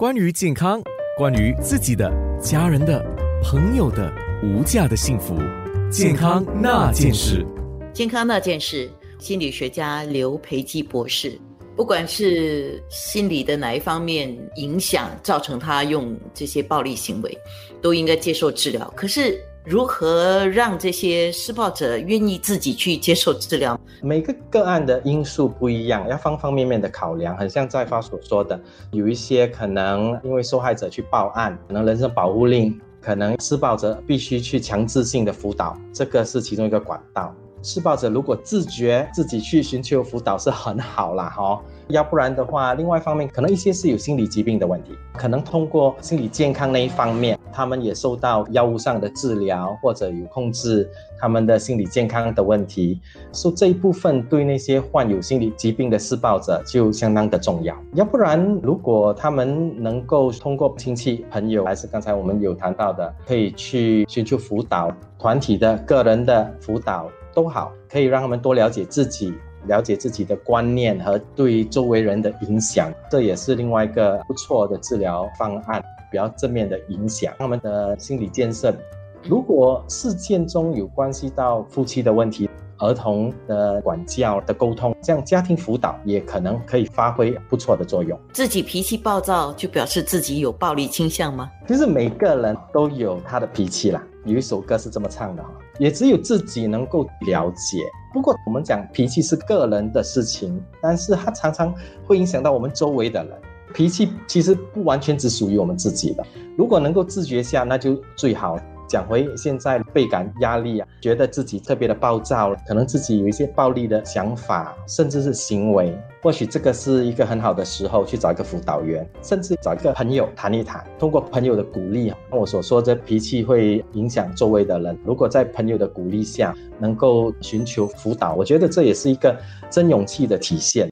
关于健康，关于自己的、家人的、朋友的无价的幸福，健康那件事。健康那件事，心理学家刘培基博士，不管是心理的哪一方面影响，造成他用这些暴力行为，都应该接受治疗。可是。如何让这些施暴者愿意自己去接受治疗？每个个案的因素不一样，要方方面面的考量。很像在发所说的，有一些可能因为受害者去报案，可能人身保护令，可能施暴者必须去强制性的辅导，这个是其中一个管道。施暴者如果自觉自己去寻求辅导是很好啦，哈。要不然的话，另外一方面可能一些是有心理疾病的问题，可能通过心理健康那一方面，他们也受到药物上的治疗，或者有控制他们的心理健康的问题，所以这一部分对那些患有心理疾病的施暴者就相当的重要。要不然，如果他们能够通过亲戚朋友，还是刚才我们有谈到的，可以去寻求辅导，团体的、个人的辅导都好，可以让他们多了解自己。了解自己的观念和对周围人的影响，这也是另外一个不错的治疗方案，比较正面的影响他们的心理建设。如果事件中有关系到夫妻的问题、儿童的管教的沟通，这样家庭辅导也可能可以发挥不错的作用。自己脾气暴躁，就表示自己有暴力倾向吗？其实每个人都有他的脾气啦。有一首歌是这么唱的哈，也只有自己能够了解。不过我们讲脾气是个人的事情，但是它常常会影响到我们周围的人。脾气其实不完全只属于我们自己的，如果能够自觉下，那就最好。讲回现在倍感压力啊，觉得自己特别的暴躁，可能自己有一些暴力的想法，甚至是行为，或许这个是一个很好的时候去找一个辅导员，甚至找一个朋友谈一谈。通过朋友的鼓励，我所说的脾气会影响周围的人。如果在朋友的鼓励下能够寻求辅导，我觉得这也是一个真勇气的体现。